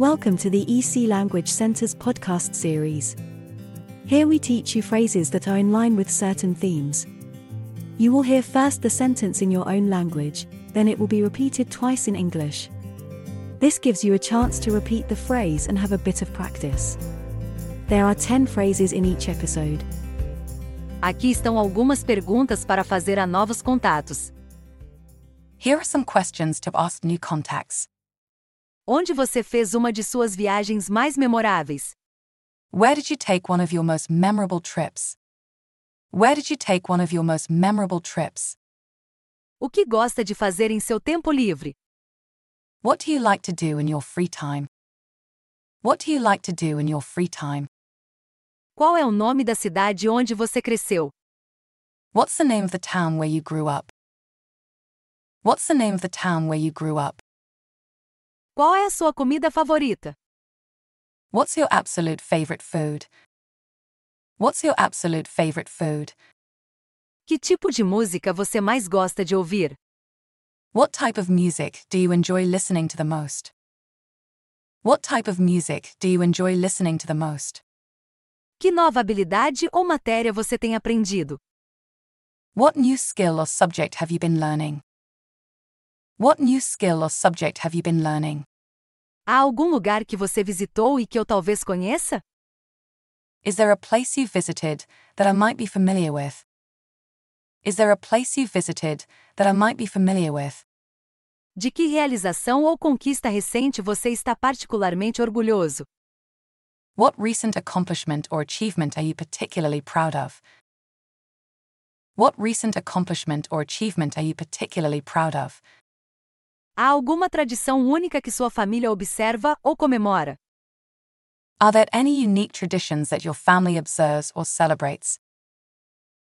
Welcome to the EC Language Center's podcast series. Here we teach you phrases that are in line with certain themes. You will hear first the sentence in your own language, then it will be repeated twice in English. This gives you a chance to repeat the phrase and have a bit of practice. There are 10 phrases in each episode. Aqui estão algumas perguntas para fazer a novos contatos. Here are some questions to ask new contacts. Onde você fez uma de suas viagens mais memoráveis? Where did you take one of your most memorable trips? Where did you take one of your most memorable trips? O que gosta de fazer em seu tempo livre? What do you like to do in your free time? What do you like to do in your free time? Qual é o nome da cidade onde você cresceu? What's the name of the town where you grew up? What's the name of the town where you grew up? Qual é a sua comida favorita? What's your absolute favorite food? What's your absolute favorite food? Que tipo de música você mais gosta de ouvir? What type of music do you enjoy listening to the most? What type of music do you enjoy listening to the most? Que nova habilidade ou matéria você tem aprendido? What new skill or subject have you been learning? What new skill or subject have you been learning? Há algum lugar que você visitou e que eu talvez conheça? Is there a place you've visited that I might be familiar with? Is there a place you've visited that I might be familiar with? De que realização ou conquista recente você está particularmente orgulhoso? What recent accomplishment or achievement are you particularly proud of? What recent accomplishment or achievement are you particularly proud of? Há alguma tradição única que sua família observa ou comemora? Are there any unique traditions that your family observes or celebrates?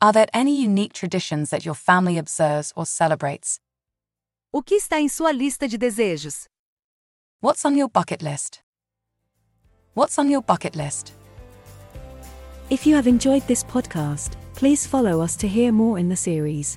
Are there any unique traditions that your family observes or celebrates? O que está em sua lista de desejos? What's on your bucket list? What's on your bucket list? If you have enjoyed this podcast, please follow us to hear more in the series.